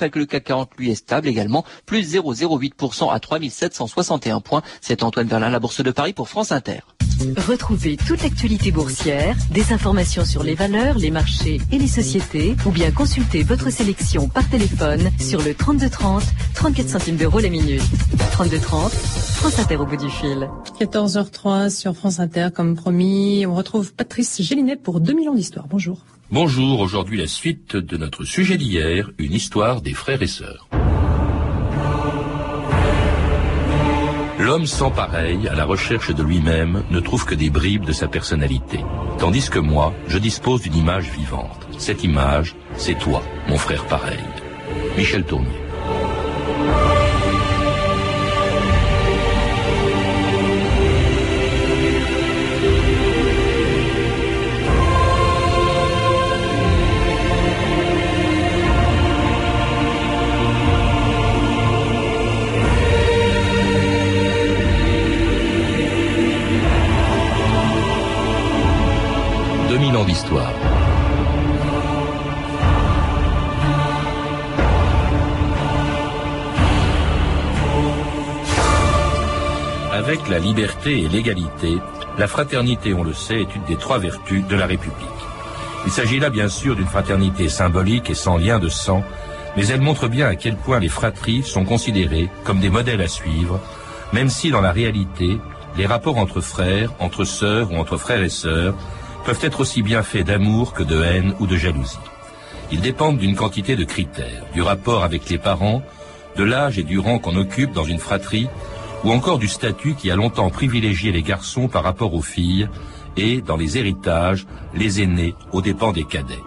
rappelle que le CAC 40 lui est stable également, plus 0,08% à 3761 points. C'est Antoine Verlin, la Bourse de Paris pour France Inter. Retrouvez toute l'actualité boursière, des informations sur les valeurs, les marchés et les sociétés, ou bien consultez votre sélection par téléphone sur le 3230, 34 centimes d'euros la minute. 3230, France Inter au bout du fil. 14h03 sur France Inter, comme promis. On retrouve Patrice Gélinet pour 2000 ans d'histoire. Bonjour. Bonjour, aujourd'hui la suite de notre sujet d'hier, une histoire des frères et sœurs. L'homme sans pareil, à la recherche de lui-même, ne trouve que des bribes de sa personnalité. Tandis que moi, je dispose d'une image vivante. Cette image, c'est toi, mon frère pareil. Michel Tournier. Liberté et l'égalité, la fraternité, on le sait, est une des trois vertus de la République. Il s'agit là bien sûr d'une fraternité symbolique et sans lien de sang, mais elle montre bien à quel point les fratries sont considérées comme des modèles à suivre, même si dans la réalité, les rapports entre frères, entre sœurs ou entre frères et sœurs peuvent être aussi bien faits d'amour que de haine ou de jalousie. Ils dépendent d'une quantité de critères, du rapport avec les parents, de l'âge et du rang qu'on occupe dans une fratrie, ou encore du statut qui a longtemps privilégié les garçons par rapport aux filles, et, dans les héritages, les aînés aux dépens des cadets.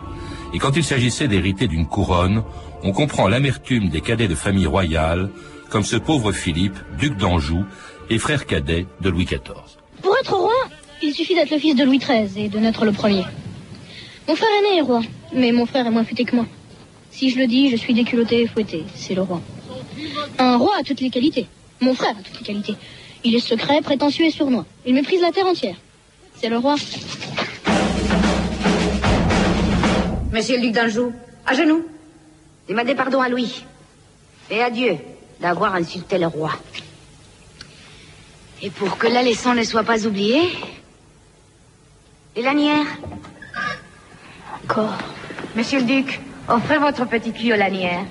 Et quand il s'agissait d'hériter d'une couronne, on comprend l'amertume des cadets de famille royale, comme ce pauvre Philippe, duc d'Anjou, et frère cadet de Louis XIV. Pour être roi, il suffit d'être le fils de Louis XIII et de naître le premier. Mon frère aîné est roi, mais mon frère est moins futé que moi. Si je le dis, je suis déculotté et fouetté. C'est le roi. Un roi a toutes les qualités. Mon frère a toutes les qualités. Il est secret, prétentieux et sournois. Il méprise la terre entière. C'est le roi. Monsieur le duc d'Anjou, à genoux. Demandez pardon à Louis. Et à Dieu d'avoir insulté le roi. Et pour que la leçon ne soit pas oubliée, et lanière Encore. Monsieur le duc, offrez votre petit cul aux lanières.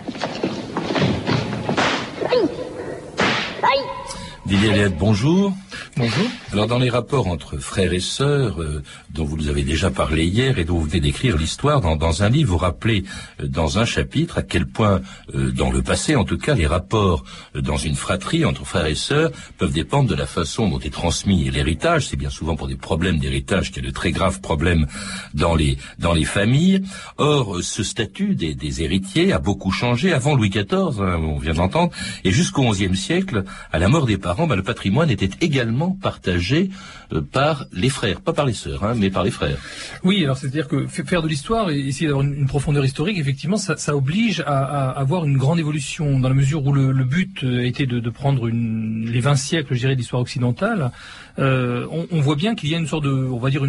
Didier Léette, bonjour. Bonjour. Alors dans les rapports entre frères et sœurs, euh, dont vous nous avez déjà parlé hier et dont vous venez d'écrire l'histoire dans, dans un livre, vous rappelez euh, dans un chapitre à quel point, euh, dans le passé en tout cas, les rapports euh, dans une fratrie entre frères et sœurs peuvent dépendre de la façon dont est transmis l'héritage. C'est bien souvent pour des problèmes d'héritage qu'il y a de très graves problèmes dans les dans les familles. Or, euh, ce statut des, des héritiers a beaucoup changé avant Louis XIV, hein, on vient d'entendre, et jusqu'au XIe siècle, à la mort des parents, bah, le patrimoine était également partagé euh, par les frères, pas par les sœurs, hein, mais par les frères. Oui, alors c'est-à-dire que faire de l'histoire et essayer d'avoir une, profondeur historique, effectivement, ça, oblige à, avoir une grande évolution dans la mesure où le, but euh, était de, de prendre les 20 siècles, je dirais, d'histoire occidentale. Euh, on, voit bien qu'il y a une sorte de, on va dire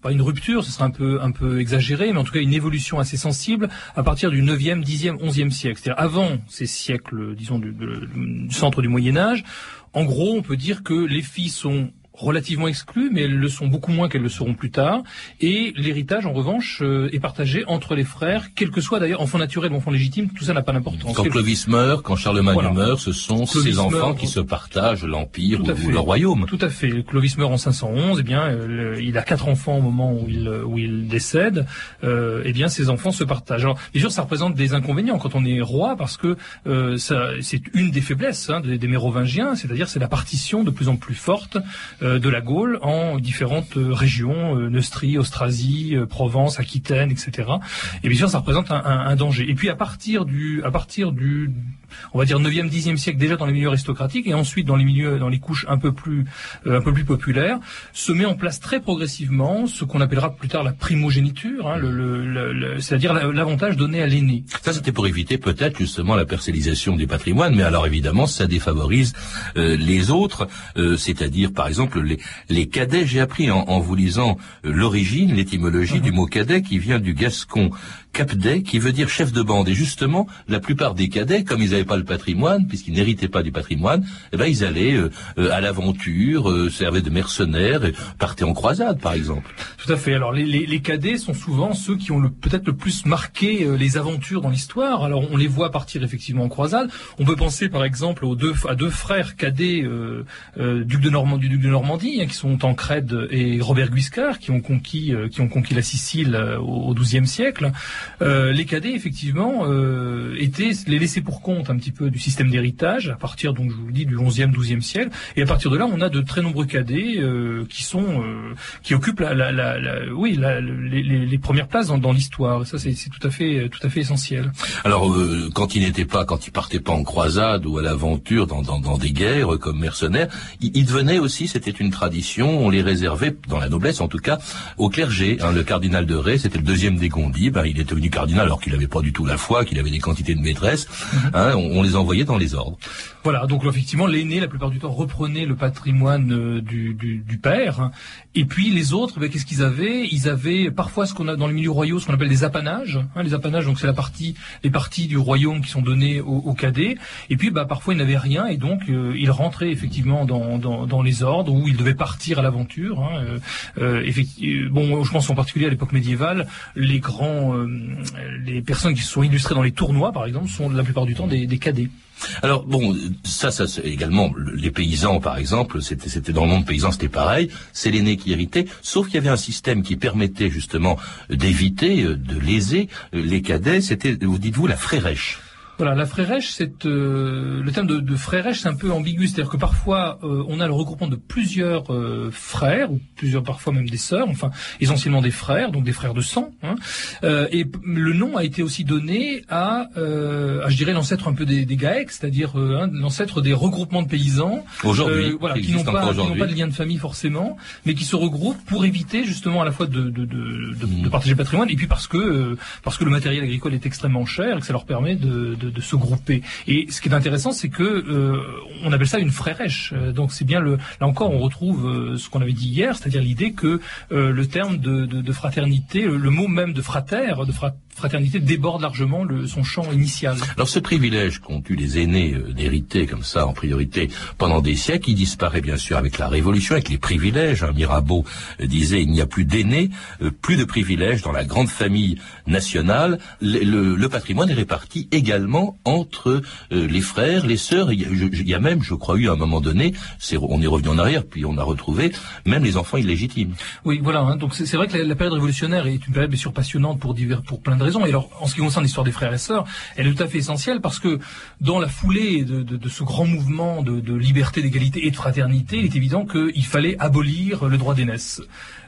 pas une rupture, ce serait un peu, un peu exagéré, mais en tout cas une évolution assez sensible à partir du 9e, 10e, 11e siècle. C'est-à-dire avant ces siècles, disons, du centre du Moyen Âge, en gros, on peut dire que les filles sont relativement exclues, mais elles le sont beaucoup moins qu'elles le seront plus tard. Et l'héritage, en revanche, euh, est partagé entre les frères, quel que soit d'ailleurs enfant naturel ou enfant légitime, tout ça n'a pas d'importance. Quand Quel- Clovis meurt, quand Charlemagne Voilà. meurt, ce sont Clovis ces enfants meurt. qui se partagent l'empire ou, le royaume. Tout à fait. Clovis meurt en 511. Eh bien, euh, le- il a quatre enfants au moment où il où il décède. Euh, eh bien, ses enfants se partagent. Alors, bien sûr, ça représente des inconvénients quand on est roi, parce que ça, c'est une des faiblesses hein, des, des Mérovingiens, c'est-à-dire c'est la partition de plus en plus forte euh, de la Gaule en différentes euh, régions, euh, Neustrie, Austrasie, euh, Provence, Aquitaine, etc. Et bien sûr, ça représente un, danger. Et puis à à partir du, on va dire 9e, 10e siècle, déjà dans les milieux aristocratiques, et ensuite dans les milieux, dans les couches un peu plus, euh, un peu plus populaires, se met en place très progressivement ce qu'on appellera plus tard la primogéniture, hein, le, le- le- le- c'est-à-dire la- l'avantage donné à l'aîné. Ça, c'était pour éviter peut-être justement la parcellisation du patrimoine, mais alors évidemment, ça défavorise euh, les autres, euh, c'est-à-dire par exemple les, les cadets. J'ai appris en, en vous lisant l'origine, l'étymologie du mot cadet qui vient du gascon capdet qui veut dire chef de bande. Et justement, la plupart des cadets, comme ils n'avaient pas le patrimoine, puisqu'ils n'héritaient pas du patrimoine, eh ben ils allaient euh, euh, à l'aventure, euh, servaient de mercenaires, et partaient en croisade, par exemple. Tout à fait. Alors les, les, les cadets sont souvent ceux qui ont le, peut-être le plus marqué les aventures dans l'histoire. Alors on les voit partir effectivement en croisade. On peut penser par exemple aux deux, à deux frères cadets duc de Normandie, du duc de Normandie, hein, qui sont Tancred et Robert Guiscard, qui ont conquis, qui ont conquis la Sicile au XIIe siècle. Euh, les cadets, effectivement, euh, étaient les laissés pour compte un petit peu du système d'héritage à partir, donc je vous le dis, du 11e, 12e siècle. Et à partir de là, on a de très nombreux cadets euh, qui sont, qui occupent la, la, oui, les, premières places dans, l'histoire. Ça, c'est tout à fait, tout à fait essentiel. Alors, quand ils n'étaient pas, quand ils partaient pas en croisade ou à l'aventure dans, des guerres comme mercenaires, ils, ils devenaient aussi, c'était une tradition, on les réservait dans la noblesse, en tout cas, au clergé. Hein, le cardinal de Ré, c'était le deuxième des Gondis, ben, il était venu cardinal alors qu'il n'avait pas du tout la foi, qu'il avait des quantités de maîtresses. Mhm. Hein, on, les envoyait dans les ordres. Voilà, donc effectivement, l'aîné, la plupart du temps, reprenait le patrimoine euh, du, du, du, père. Hein. Et puis les autres, ben, qu'est-ce qu'ils avaient? Ils avaient parfois ce qu'on a dans les milieux royaux, ce qu'on appelle des apanages. Hein, les apanages, donc c'est la partie, les parties du royaume qui sont données aux, cadets. Et puis, bah, parfois, ils n'avaient rien, et donc euh, ils rentraient effectivement dans, dans, dans, les ordres où ils devaient partir à l'aventure. Hein, euh, euh bon, je pense en particulier à l'époque médiévale, les grands, les personnes qui sont illustrées dans les tournois, par exemple, sont la plupart du temps des, cadets. Alors bon, ça, ça également, les paysans, par exemple, c'était, c'était dans le monde paysan, c'était pareil. C'est l'aîné qui héritait, sauf qu'il y avait un système qui permettait justement d'éviter, euh, de léser euh, les cadets. C'était, vous dites-vous, la frérèche. Voilà, la frérèche, c'est euh, le terme de, de frérèche, c'est un peu ambigu, c'est-à-dire que parfois euh, on a le regroupement de plusieurs euh, frères ou plusieurs parfois même des sœurs, enfin essentiellement des frères, donc des frères de sang. Hein, et le nom a été aussi donné à, à je dirais l'ancêtre un peu des, des GAEC, c'est-à-dire hein, l'ancêtre des regroupements de paysans, aujourd'hui, voilà, qui n'ont pas, qui n'ont pas de lien de famille forcément, mais qui se regroupent pour éviter justement à la fois de, de, de, de, mmh. partager le patrimoine et puis parce que parce que le matériel agricole est extrêmement cher et que ça leur permet de de, se grouper. Et ce qui est intéressant, c'est que euh, on appelle ça une frérèche. Euh, donc c'est bien le là encore on retrouve euh, ce qu'on avait dit hier, c'est-à-dire l'idée que le terme de, de, fraternité, le, mot même de frater, de fraternité déborde largement le, son champ initial. Alors ce privilège qu'ont eu les aînés d'hériter comme ça en priorité pendant des siècles, il disparaît bien sûr avec la Révolution, avec les privilèges. Hein. Mirabeau disait il n'y a plus d'aînés, plus de privilèges dans la grande famille nationale. Le, le patrimoine est réparti également entre euh, les frères, les sœurs. Il y, a, même, je crois, eu à un moment donné, on est revenu en arrière, puis on a retrouvé même les enfants illégitimes. Oui, voilà. Hein. donc c'est vrai que la, période révolutionnaire est une période bien sûr passionnante pour divers, pour plein de Et alors, en ce qui concerne l'histoire des frères et sœurs, elle est tout à fait essentielle parce que dans la foulée de, ce grand mouvement de, liberté, d'égalité et de fraternité, il est évident qu'il fallait abolir le droit d'aînesse.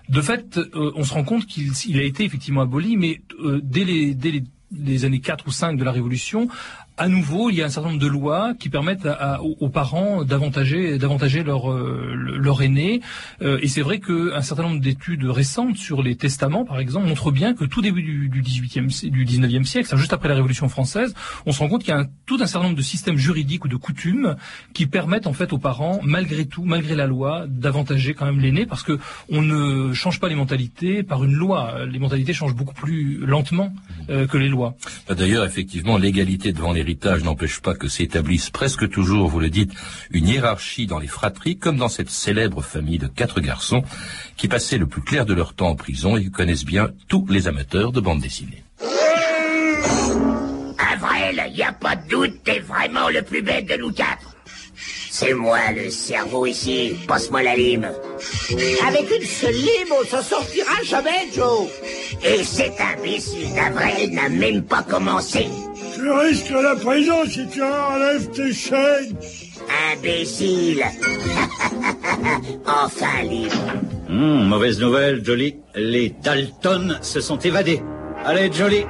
De fait, euh, on se rend compte qu'il a été effectivement aboli, mais euh, dès les, dès les les années 4 ou 5 de la Révolution, à nouveau, il y a un certain nombre de lois qui permettent aux, parents d'avantager, euh, leur aîné. Euh, et c'est vrai qu'un certain nombre d'études récentes sur les testaments, par exemple, montrent bien que tout début du, du 18e, du 19e siècle, juste après la Révolution française, on se rend compte qu'il y a tout un certain nombre de systèmes juridiques ou de coutumes qui permettent en fait aux parents, malgré tout, malgré la loi, d'avantager quand même l'aîné, parce que on ne change pas les mentalités par une loi. Les mentalités changent beaucoup plus lentement euh, que les lois. D'ailleurs, effectivement, l'égalité devant les l'héritage n'empêche pas que s'établisse presque toujours, vous le dites, une hiérarchie dans les fratries, comme dans cette célèbre famille de quatre garçons qui passaient le plus clair de leur temps en prison et qui connaissent bien tous les amateurs de bande dessinée. Avril, il n'y a pas de doute, t'es vraiment le plus bête de nous quatre. C'est moi le cerveau ici, passe-moi la lime. Avec une seule lime, on s'en sortira jamais, Joe. Et cet imbécile d'Avril n'a même pas commencé. Tu risques la prison si tu enlèves tes chaînes. Imbécile Enfin libre. Hmm, mauvaise nouvelle, Jolly. Les Dalton se sont évadés. Allez, Jolly,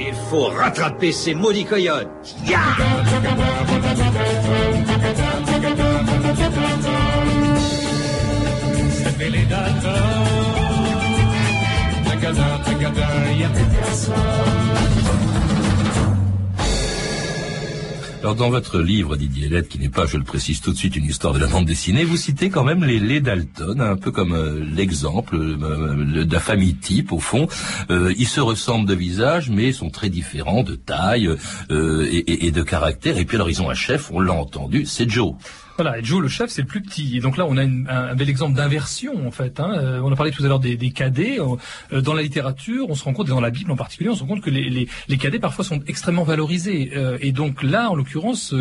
il faut rattraper ces maudits coyotes. les Dalton. Tagadin, tagadin, y'a plus personne. Alors dans votre livre, Didier Lett, qui n'est pas, je le précise tout de suite, une histoire de la bande dessinée, vous citez quand même les, les Dalton, un peu comme euh, l'exemple euh, de famille type au fond. Euh, ils se ressemblent de visage, mais sont très différents de taille et, et, et de caractère. Et puis alors ils ont un chef, on l'a entendu, c'est Joe. Voilà, et Joe, le chef, c'est le plus petit. Et donc là, on a un, bel exemple d'inversion, en fait. Hein. Euh, on a parlé tout à l'heure des, des cadets. Euh, dans la littérature, on se rend compte, et dans la Bible en particulier, on se rend compte que les, les, les cadets, parfois, sont extrêmement valorisés. Euh, et donc là, en l'occurrence,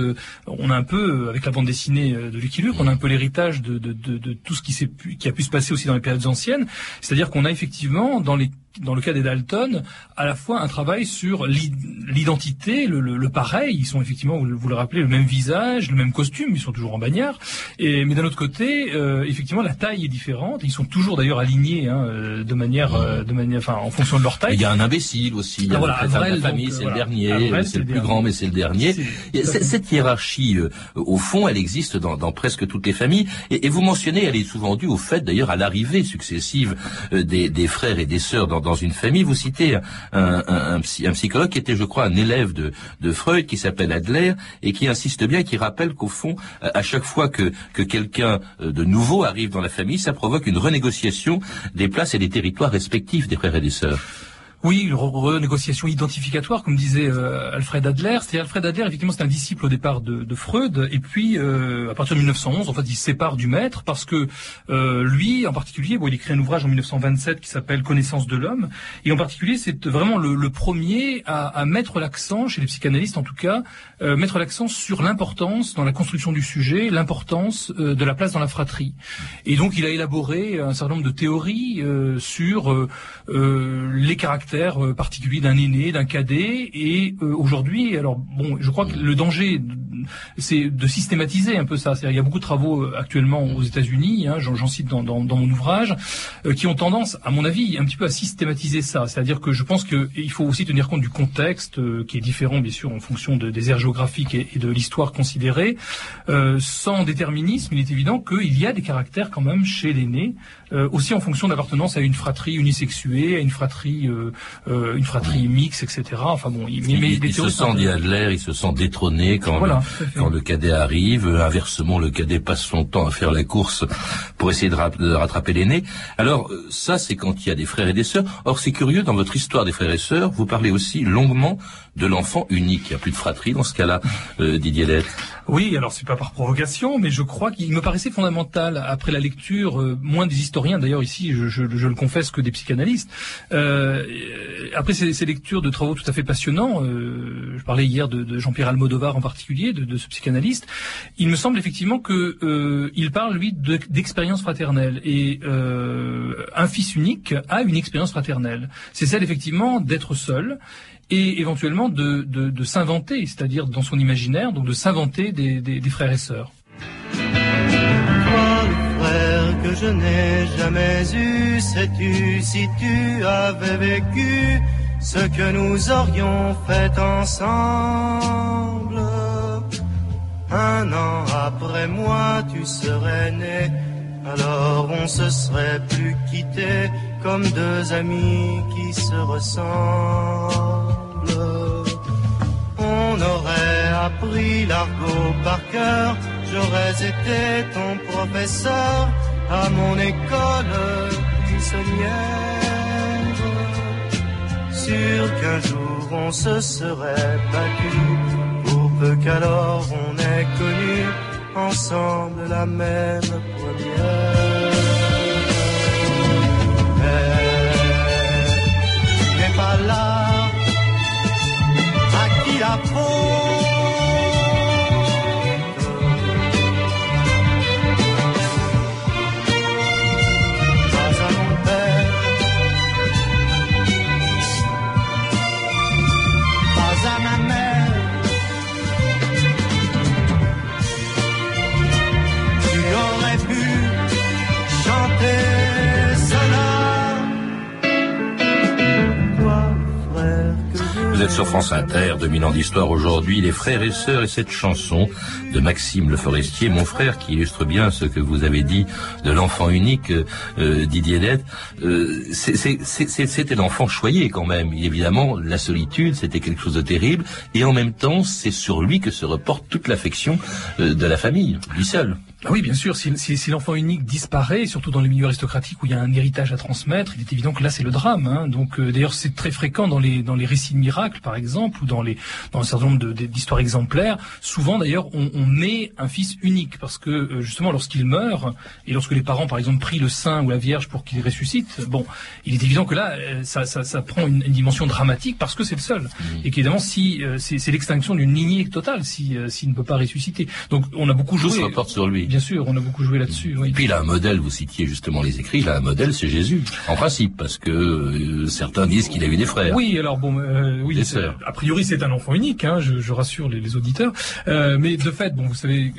on a un peu, avec la bande dessinée de Lucky Luke, on a un peu l'héritage de, de, de, de, tout ce qui, pu, qui a pu se passer aussi dans les périodes anciennes. C'est-à-dire qu'on a effectivement, dans les dans le cas des Dalton, à la fois un travail sur l'identité, le, le, le, pareil. Ils sont effectivement, vous, le rappelez, le même visage, le même costume. Ils sont toujours en bagnard. Et mais d'un autre côté, euh, effectivement, la taille est différente. Ils sont toujours d'ailleurs alignés hein, euh, de manière, euh, de manière, enfin, en fonction de leur taille. Il y a un imbécile aussi. Il y a ah, la famille, c'est le dernier. C'est le plus grand, mais c'est le dernier. Cette hiérarchie, au fond, elle existe dans, dans presque toutes les familles. Et, et, vous mentionnez, elle est souvent due au fait, d'ailleurs, à l'arrivée successive des, des frères et des sœurs dans dans une famille. Vous citez un, psychologue qui était, je crois, un élève de, de Freud, qui s'appelle Adler, et qui insiste bien, qui rappelle qu'au fond, à chaque fois que, que quelqu'un euh, de nouveau arrive dans la famille, ça provoque une renégociation des places et des territoires respectifs des frères et des sœurs. Oui, une renégociation identificatoire, comme disait euh, Alfred Adler. C'est Alfred Adler, effectivement, c'est un disciple au départ de, Freud, et puis euh, à partir de 1911, en fait, il se sépare du maître parce que euh, lui, en particulier, bon, il écrit un ouvrage en 1927 qui s'appelle Connaissance de l'homme, et en particulier, c'est vraiment le, premier à, à mettre l'accent, chez les psychanalystes en tout cas, mettre l'accent sur l'importance dans la construction du sujet, l'importance de la place dans la fratrie. Et donc, il a élaboré un certain nombre de théories sur les caractères euh, particulier d'un aîné, d'un cadet. Et euh, aujourd'hui, alors bon, je crois que le danger, c'est de systématiser un peu ça. Il y a beaucoup de travaux euh, actuellement aux États-Unis, hein, j'en cite dans, mon ouvrage, qui ont tendance, à mon avis, un petit peu à systématiser ça. C'est-à-dire que je pense qu'il faut aussi tenir compte du contexte, qui est différent bien sûr en fonction de, des aires géographiques et, de l'histoire considérée. sans déterminisme, il est évident qu'il y a des caractères quand même chez l'aîné, aussi en fonction d'appartenance à une fratrie unisexuée, à une fratrie euh, une fratrie mixte, etc. Enfin bon, il, il, se sent, dit Adler, il se sent détrôné quand, le, quand le cadet arrive. Inversement, le cadet passe son temps à faire la course pour essayer de, rattraper l'aîné. Alors euh, ça, c'est quand il y a des frères et des sœurs. Or, c'est curieux, dans votre histoire des frères et sœurs, vous parlez aussi longuement de l'enfant unique. Il n'y a plus de fratrie dans ce cas-là, euh, Didier Lett. Oui, alors c'est pas par provocation, mais je crois qu'il me paraissait fondamental, après la lecture, euh, moins des historiens d'ailleurs ici, je, je, je, le confesse, que des psychanalystes, euh, après ces, ces, lectures de travaux tout à fait passionnants, euh, je parlais hier de, de Jean-Pierre Almodovar en particulier, de, de, ce psychanalyste, il me semble effectivement que euh, il parle lui d'expérience fraternelle et un fils unique a une expérience fraternelle. C'est celle effectivement d'être seul et éventuellement de, de, de s'inventer, c'est-à-dire dans son imaginaire, donc de s'inventer des, des, des, frères et sœurs. Le frère que je n'ai jamais eu, sais-tu si tu avais vécu ce que nous aurions fait ensemble? Un an après moi, tu serais né, alors on se serait plus quitté comme deux amis qui se ressemblent. On aurait appris l'argot par cœur, j'aurais été ton professeur à mon école buissonnière. Sûr qu'un jour on se serait battu, pour peu qu'alors on ait connu ensemble la même première. La faute. Sur France Inter, 2000 ans d'histoire aujourd'hui, les frères et sœurs et cette chanson de Maxime Le Forestier, mon frère, qui illustre bien ce que vous avez dit de l'enfant unique, euh, Didier Dette. Euh, c'était l'enfant choyé quand même. évidemment, la solitude, c'était quelque chose de terrible. Et en même temps, c'est sur lui que se reporte toute l'affection euh, de la famille, lui seul. Ah oui, bien sûr. Si, si, si l'enfant unique disparaît, surtout dans les milieux aristocratiques où il y a un héritage à transmettre, il est évident que là c'est le drame. Hein. Donc euh, d'ailleurs c'est très fréquent dans les dans les récits de miracles par exemple ou dans les dans un certain nombre d'histoires exemplaires. Souvent d'ailleurs on, on un fils unique parce que euh, justement lorsqu'il meurt et lorsque les parents par exemple prient le saint ou la Vierge pour qu'il ressuscite, bon, il est évident que là euh, ça, ça, ça prend une, dimension dramatique parce que c'est le seul mmh. et qu'évidemment si c'est l'extinction d'une lignée totale si s'il ne peut pas ressusciter. Donc on a beaucoup joué. Tout se reporte sur lui. Bien sûr, on a beaucoup joué là-dessus. Oui. Puis il a un modèle, vous citiez justement les écrits, il a un modèle, c'est Jésus, en principe, parce que euh, certains disent qu'il a eu des frères. Oui, alors bon, euh, oui, a priori c'est un enfant unique, hein, je, je, rassure les, les auditeurs, euh, mais de fait, bon, vous savez,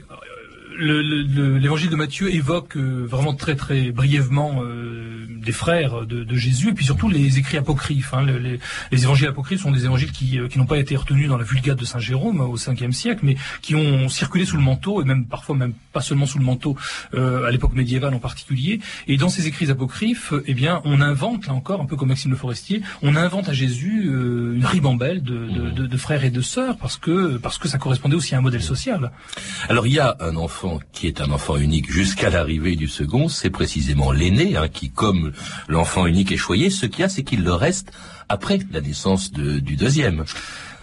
l'évangile de Matthieu évoque euh, vraiment très très brièvement euh, des frères de, Jésus et puis surtout les écrits apocryphes. Hein. Les, les, évangiles apocryphes sont des évangiles qui, euh, qui n'ont pas été retenus dans la Vulgate de Saint Jérôme au 5e siècle, mais qui ont circulé sous le manteau et même parfois même pas seulement sous le manteau à l'époque médiévale en particulier. Et dans ces écrits apocryphes, eh bien, on invente là encore un peu comme Maxime Le Forestier, on invente à Jésus une ribambelle de, de, de, frères et de sœurs parce que parce que ça correspondait aussi à un modèle social. Alors il y a un enfant qui est un enfant unique jusqu'à l'arrivée du second, c'est précisément l'aîné, hein, qui, comme l'enfant unique est choyé, ce qu'il y a, c'est qu'il le reste après la naissance du deuxième.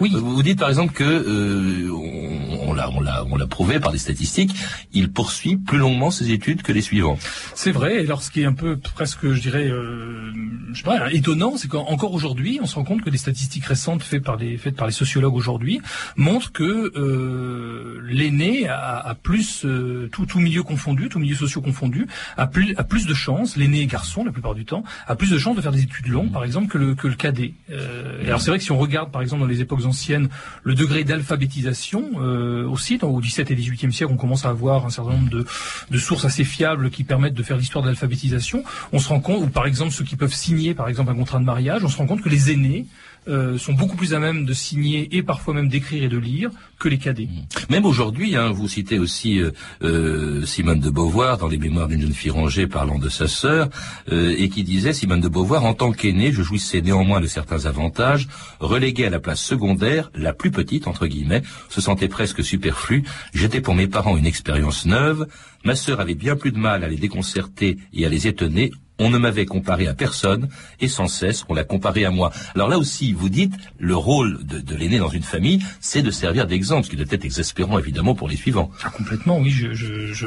Oui. Vous dites par exemple que euh, on, l'a on l'a on l'a prouvé par des statistiques, il poursuit plus longuement ses études que les suivants. C'est vrai. Et alors ce qui est un peu presque, je dirais, euh, je sais pas, étonnant, c'est qu'encore aujourd'hui, on se rend compte que des statistiques récentes faites par les faites par les sociologues aujourd'hui montrent que euh, l'aîné a, a, plus euh, tout tout milieu confondu, tout milieu socio confondu, a plus a plus de chances, l'aîné garçon la plupart du temps, a plus de chances de faire des études longues, par exemple, que le que le cadet. Euh, alors c'est vrai que si on regarde par exemple dans les époques anciennes, le degré d'alphabétisation euh, aussi, dans, au XVIIe et XVIIIe siècle, on commence à avoir un certain nombre de, de sources assez fiables qui permettent de faire l'histoire de l'alphabétisation. On se rend compte, ou par exemple ceux qui peuvent signer, par exemple un contrat de mariage, on se rend compte que les aînés euh, sont beaucoup plus à même de signer et parfois même d'écrire et de lire que les cadets. Mmh. Même aujourd'hui, hein, vous citez aussi euh, euh, Simone de Beauvoir dans les Mémoires d'une jeune fille rangée parlant de sa sœur, euh, et qui disait Simone de Beauvoir en tant qu'aînée, je jouissais néanmoins de certains avantages, reléguée à la place secondaire, la plus petite entre guillemets, se sentait presque superflue. J'étais pour mes parents une expérience neuve. Ma sœur avait bien plus de mal à les déconcerter et à les étonner on ne m'avait comparé à personne et sans cesse on l'a comparé à moi. Alors là aussi, vous dites, le rôle de, l'aîné dans une famille, c'est de servir d'exemple, ce qui doit être exaspérant évidemment pour les suivants. Ah, complètement, oui,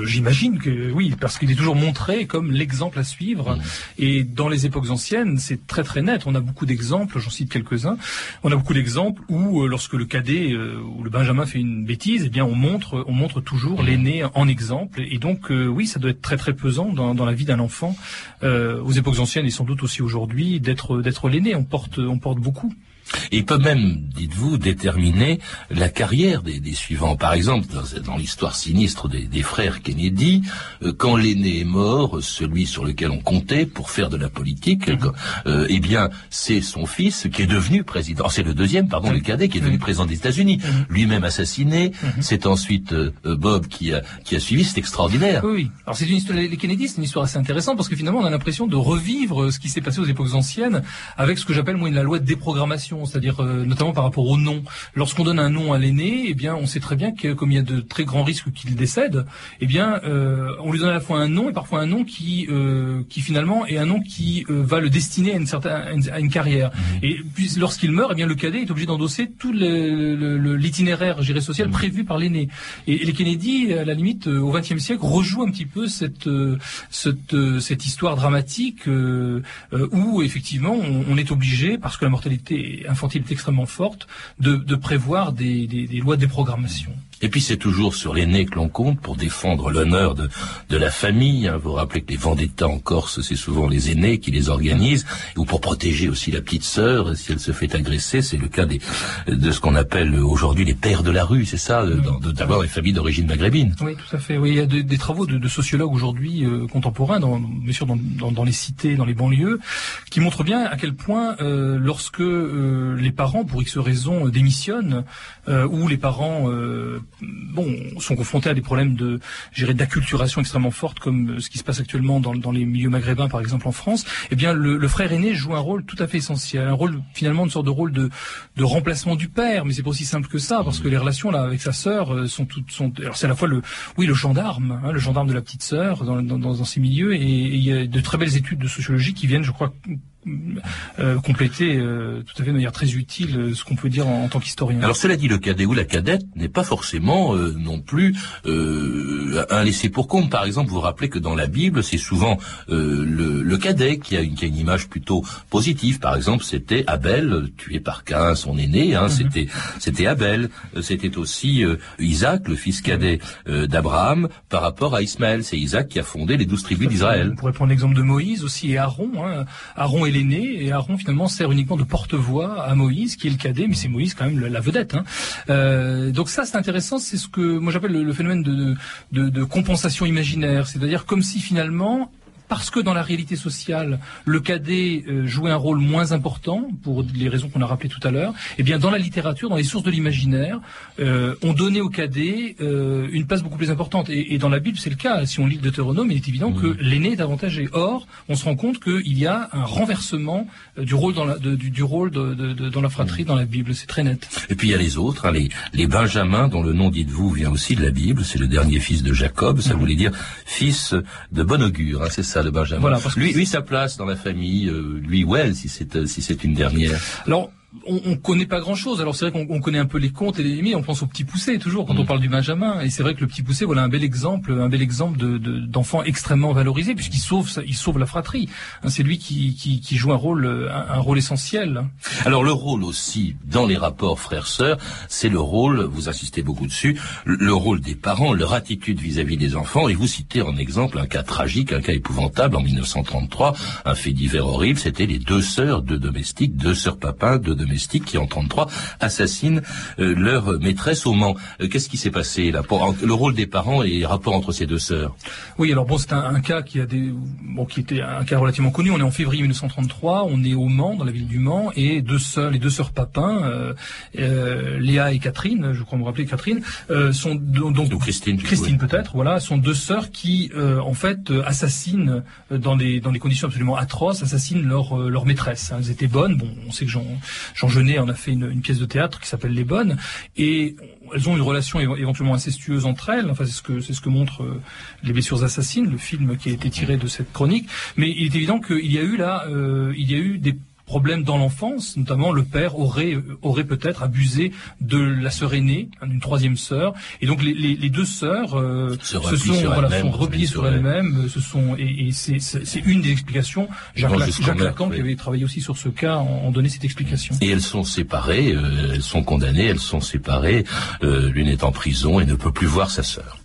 j'imagine que oui, parce qu'il est toujours montré comme l'exemple à suivre. Mmh. Et dans les époques anciennes, c'est très très net. On a beaucoup d'exemples, j'en cite quelques-uns. On a beaucoup d'exemples où, euh, lorsque le cadet euh, ou le Benjamin fait une bêtise, eh bien on montre, on montre toujours mmh. l'aîné en exemple. Et donc, euh, oui, ça doit être très très pesant dans, dans la vie d'un enfant. Euh, aux époques anciennes et sans doute aussi aujourd'hui d'être l'aîné. On porte beaucoup. Et il peut même, dites-vous, déterminer la carrière des, des suivants. Par exemple, dans, dans l'histoire sinistre des, des, frères Kennedy, euh, quand l'aîné est mort, celui sur lequel on comptait pour faire de la politique, mhm. euh, eh bien, c'est son fils qui est devenu président. C'est le deuxième, pardon, le cadet qui est devenu mhm. président des États-Unis, lui-même assassiné. C'est ensuite euh, Bob qui a qui a suivi. C'est extraordinaire. Oui. Alors c'est une histoire. Les Kennedy, c'est une histoire assez intéressante parce que finalement, on a l'impression de revivre ce qui s'est passé aux époques anciennes avec ce que j'appelle moi la loi de déprogrammation c'est-à-dire euh, notamment par rapport au nom. Lorsqu'on donne un nom à l'aîné, eh bien, on sait très bien que comme il y a de très grands risques qu'il décède, eh bien, euh, on lui donne à la fois un nom et parfois un nom qui, euh, qui finalement est un nom qui va le destiner à une certaine, à une, carrière. Mmh. Et puis, lorsqu'il meurt, eh bien, le cadet est obligé d'endosser tout l'itinéraire, le, social mmh. prévu par l'aîné. Et, les Kennedy, à la limite, au XXe siècle, rejouent un petit peu cette, cette, cette histoire dramatique où effectivement on, on est obligé, parce que la mortalité infantile est extrêmement forte, de, prévoir des, lois de déprogrammation. Et puis c'est toujours sur l'aîné que l'on compte pour défendre l'honneur de, de la famille. Hein. Vous rappelez que les vendettas en Corse, c'est souvent les aînés qui les organisent, ou pour protéger aussi la petite sœur si elle se fait agresser. C'est le cas des, de ce qu'on appelle aujourd'hui les pères de la rue, c'est ça, d'abord les familles d'origine maghrébine. Oui, tout à fait. Oui, il y a des, travaux de, de sociologues aujourd'hui euh, contemporains, dans, bien sûr dans, dans, dans, les cités, dans les banlieues, qui montrent bien à quel point euh, lorsque euh, les parents, pour X raisons, démissionnent, ou les parents bon, sont confrontés à des problèmes de d'acculturation extrêmement forte, comme ce qui se passe actuellement dans, dans les milieux maghrébins, par exemple en France, eh bien le, frère aîné joue un rôle tout à fait essentiel, un rôle finalement une sorte de rôle de, de remplacement du père, mais c'est pas aussi simple que ça, parce que les relations là avec sa sœur euh, sont toutes sont. Alors c'est à la fois le oui le gendarme, hein, le gendarme de la petite sœur dans, dans, dans, ces milieux, et il y a de très belles études de sociologie qui viennent, je crois, euh, compléter euh, tout à fait de manière très utile euh, ce qu'on peut dire en, tant qu'historien. Alors cela dit, le cadet ou la cadette n'est pas forcément non plus un laissé pour compte. Par exemple, vous vous rappelez que dans la Bible, c'est souvent le, le, cadet qui a, une, qui a, une, image plutôt positive. Par exemple, c'était Abel, tué par Cain, son aîné. Hein, mhm. C'était c'était Abel. C'était aussi Isaac, le fils cadet d'Abraham, par rapport à Ismaël. C'est Isaac qui a fondé les douze tribus d'Israël. On pourrait prendre l'exemple de Moïse aussi et Aaron. Hein. Aaron et Aaron finalement sert uniquement de porte-voix à Moïse qui est le cadet, mais c'est Moïse quand même la vedette. Hein. Euh, donc ça c'est intéressant, c'est ce que moi j'appelle le, phénomène de, de, de compensation imaginaire, c'est-à-dire comme si finalement parce que dans la réalité sociale, le cadet euh, jouait un rôle moins important, pour les raisons qu'on a rappelées tout à l'heure, eh bien dans la littérature, dans les sources de l'imaginaire, euh, on donnait au cadet euh, une place beaucoup plus importante. Et, dans la Bible, c'est le cas. Si on lit le Deutéronome, il est évident que l'aîné est avantagé. Or, on se rend compte qu'il y a un renversement du rôle dans la, du, rôle de, dans la fratrie dans la Bible. C'est très net. Et puis il y a les autres, hein, les, les Benjamins, dont le nom, dites-vous, vient aussi de la Bible. C'est le dernier fils de Jacob. Ça voulait dire fils de bon augure. Hein, c'est ça de Benjamin. Voilà, parce que lui, lui, sa place dans la famille, euh, lui, ouais, si c'est euh, si c'est une dernière. Alors, on, on connaît pas grand chose. Alors c'est vrai qu'on connaît un peu les contes et les mais on pense au petit poussé toujours quand on mm. parle du Benjamin. Et c'est vrai que le petit poussé, voilà un bel exemple, un bel exemple de d'enfant extrêmement valorisé puisqu'il sauve, il sauve la fratrie. Hein, c'est lui qui, qui, qui, joue un rôle, un, rôle essentiel. Alors le rôle aussi dans les rapports frères-sœurs, c'est le rôle, vous insistez beaucoup dessus, le rôle des parents, leur attitude vis-à-vis des enfants. Et vous citez en exemple un cas tragique, un cas épouvantable en 1933, un fait divers horrible. C'était les deux sœurs, deux domestiques, deux sœurs papins, deux domestiques qui en 33 assassinent euh, leur maîtresse au Mans. Euh, qu'est-ce qui s'est passé là pour le rôle des parents et les rapports entre ces deux sœurs? Oui, alors bon, c'est un, cas qui a des bon qui était un cas relativement connu. On est en février 1933, on est au Mans, dans la ville du Mans, et deux sœurs, les deux sœurs Papin, euh, Léa et Catherine, je crois me rappeler Catherine, sont donc Christine, Christine peut-être, voilà, sont deux sœurs qui en fait assassinent dans des dans des conditions absolument atroces, assassinent leur leur maîtresse. Elles étaient bonnes. Bon, on sait que Jean Jean Genet en a fait une, pièce de théâtre qui s'appelle Les Bonnes, et elles ont une relation éventuellement incestueuse entre elles. Enfin, c'est ce que c'est ce que montre euh, Les blessures assassines, le film qui a été tiré de cette chronique. Mais il est évident qu'il y a eu là, euh, il y a eu des problème dans l'enfance, notamment le père aurait aurait peut-être abusé de la sœur aînée, hein, d'une troisième sœur, et donc les, les, les deux sœurs euh, se, sont voilà sont repliées sur elles-mêmes, euh, ce sont et, et c'est une des explications. Jacques, Jacques Lacan qui avait travaillé aussi sur ce cas en, en donnait cette explication. Et elles sont séparées, euh, elles sont condamnées, elles sont séparées, l'une est en prison et ne peut plus voir sa sœur.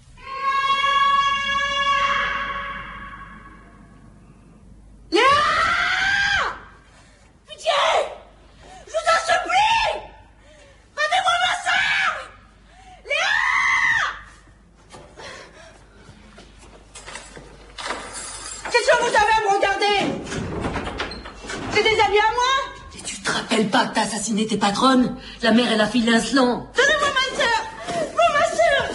Tes patronnes, la mère et la fille l'insolent. Donnez-moi ma soeur ma soeur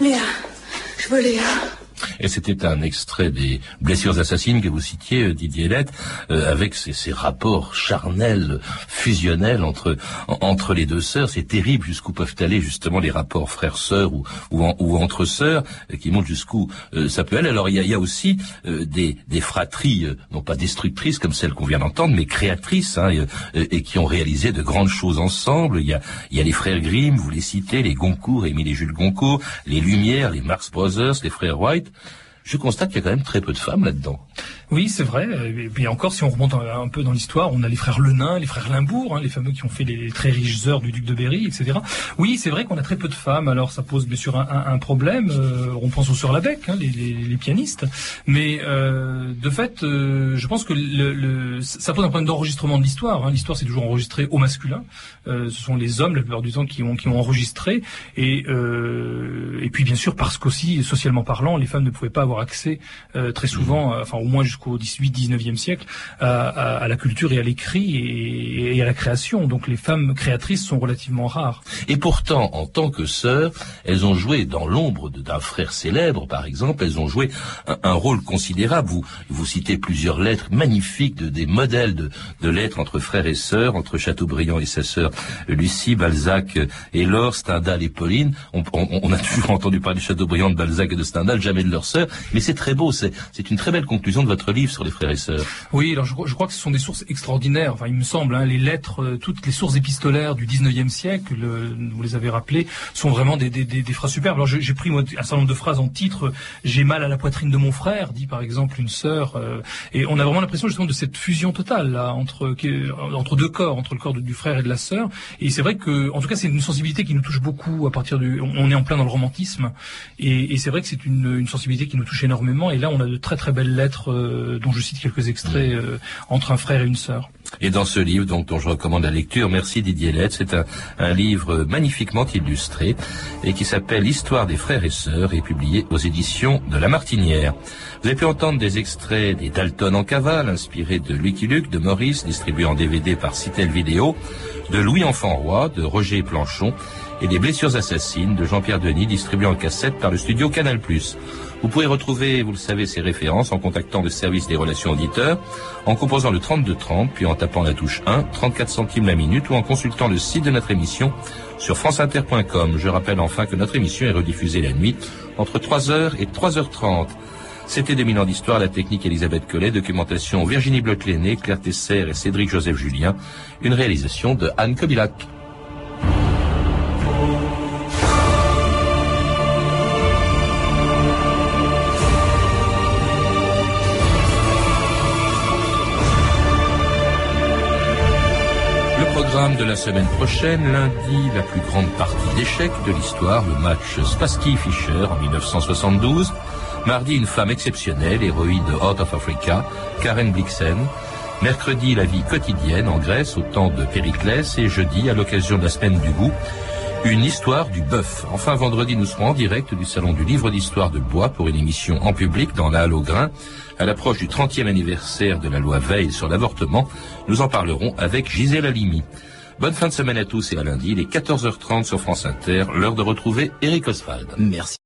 Léa, je veux Léa. Et c'était un extrait des blessures assassines que vous citiez, euh, Didier Lett, euh, avec ces, ces, rapports charnels, fusionnels entre entre les deux sœurs. C'est terrible jusqu'où peuvent aller justement les rapports frères-sœurs ou, ou, entre sœurs, euh, qui montrent jusqu'où ça peut aller. Alors il y a, y a aussi des, des fratries, non pas destructrices comme celles qu'on vient d'entendre, mais créatrices, hein, et, qui ont réalisé de grandes choses ensemble. Il y a, il y a les frères Grimm, vous les citez, les Goncourt, Émile et Jules Goncourt, les Lumières, les Marx Brothers, les frères White. Je constate qu'il y a quand même très peu de femmes là-dedans. Oui, c'est vrai. Et puis encore, si on remonte un, peu dans l'histoire, on a les frères Lenain, les frères Limbourg, hein, les fameux qui ont fait les, très riches heures du duc de Berry, etc. Oui, c'est vrai qu'on a très peu de femmes. Alors ça pose bien sûr un, problème. Euh, on pense aux sœurs Labec, hein, les, pianistes. Mais euh, de fait, euh, je pense que le, ça pose un problème d'enregistrement de l'histoire. Hein. L'histoire c'est toujours enregistré au masculin. ce sont les hommes la plupart du temps qui ont qui ont enregistré. Et et puis bien sûr parce qu'aussi socialement parlant, les femmes ne pouvaient pas avoir accès très souvent, enfin au moins jusqu'au 18-19e siècle, à, la culture et à l'écrit et, à la création. Donc les femmes créatrices sont relativement rares. Et pourtant, en tant que sœurs, elles ont joué dans l'ombre d'un frère célèbre, par exemple, elles ont joué un, rôle considérable. Vous, vous citez plusieurs lettres magnifiques, de, des modèles de, de lettres entre frères et sœurs, entre Chateaubriand et sa sœur Lucie, Balzac et Laure, Stendhal et Pauline. On, on, a toujours entendu parler de Chateaubriand, de Balzac et de Stendhal, jamais de leurs sœurs. Mais c'est très beau, c'est une très belle conclusion de votre livre sur les frères et sœurs. Oui, alors je, crois que ce sont des sources extraordinaires. Enfin, il me semble, hein, les lettres, euh, toutes les sources épistolaires du 19e siècle, vous les avez rappelées, sont vraiment des, phrases superbes. Alors j'ai pris un certain nombre de phrases en titre. J'ai mal à la poitrine de mon frère, dit par exemple une sœur. Euh, et on a vraiment l'impression justement de cette fusion totale là entre deux corps, entre le corps du frère et de la sœur. Et c'est vrai que, en tout cas, c'est une sensibilité qui nous touche beaucoup à partir du. On est en plein dans le romantisme, et, c'est vrai que c'est une, une sensibilité qui nous touche énormément. Et là, on a de très très belles lettres euh, dont je cite quelques extraits euh, entre un frère et une sœur. Et dans ce livre, donc, dont je recommande la lecture, merci Didier Lettre, c'est un, un, livre magnifiquement illustré et qui s'appelle Histoire des frères et sœurs et publié aux éditions de La Martinière. Vous avez pu entendre des extraits des Dalton en cavale, inspirés de Lucky Luke, de Maurice, distribué en DVD par Citel Vidéo, de Louis Enfant Roi, de Roger Planchon, et des Blessures assassines de Jean-Pierre Denis, distribué en cassette par le studio Canal+. Vous pouvez retrouver, vous le savez, ces références en contactant le service des relations auditeurs, en composant le 3230, puis en tapant la touche 1, 34 centimes la minute, ou en consultant le site de notre émission sur franceinter.com. Je rappelle enfin que notre émission est rediffusée la nuit entre 3h et 3h30. C'était 2000 ans d'histoire, la technique Elisabeth Collet, documentation Virginie bloch Claire Tesser et Cédric Joseph Julien, une réalisation de Anne Kobilac. De la semaine prochaine, lundi, la plus grande partie d'échecs de l'histoire, le match Spassky-Fischer en 1972. Mardi, une femme exceptionnelle, héroïne de Heart of Africa, Karen Blixen. Mercredi, la vie quotidienne en Grèce au temps de Périclès. Et jeudi, à l'occasion de la semaine du goût, une histoire du bœuf. Enfin, vendredi, nous serons en direct du Salon du Livre d'Histoire de Bois pour une émission en public dans la Halle au Grain. À l'approche du 30e anniversaire de la loi Veil sur l'avortement, nous en parlerons avec Gisèle Halimi. Bonne fin de semaine à tous et à lundi, il est 14h30 sur France Inter, l'heure de retrouver Eric Oswald. Merci.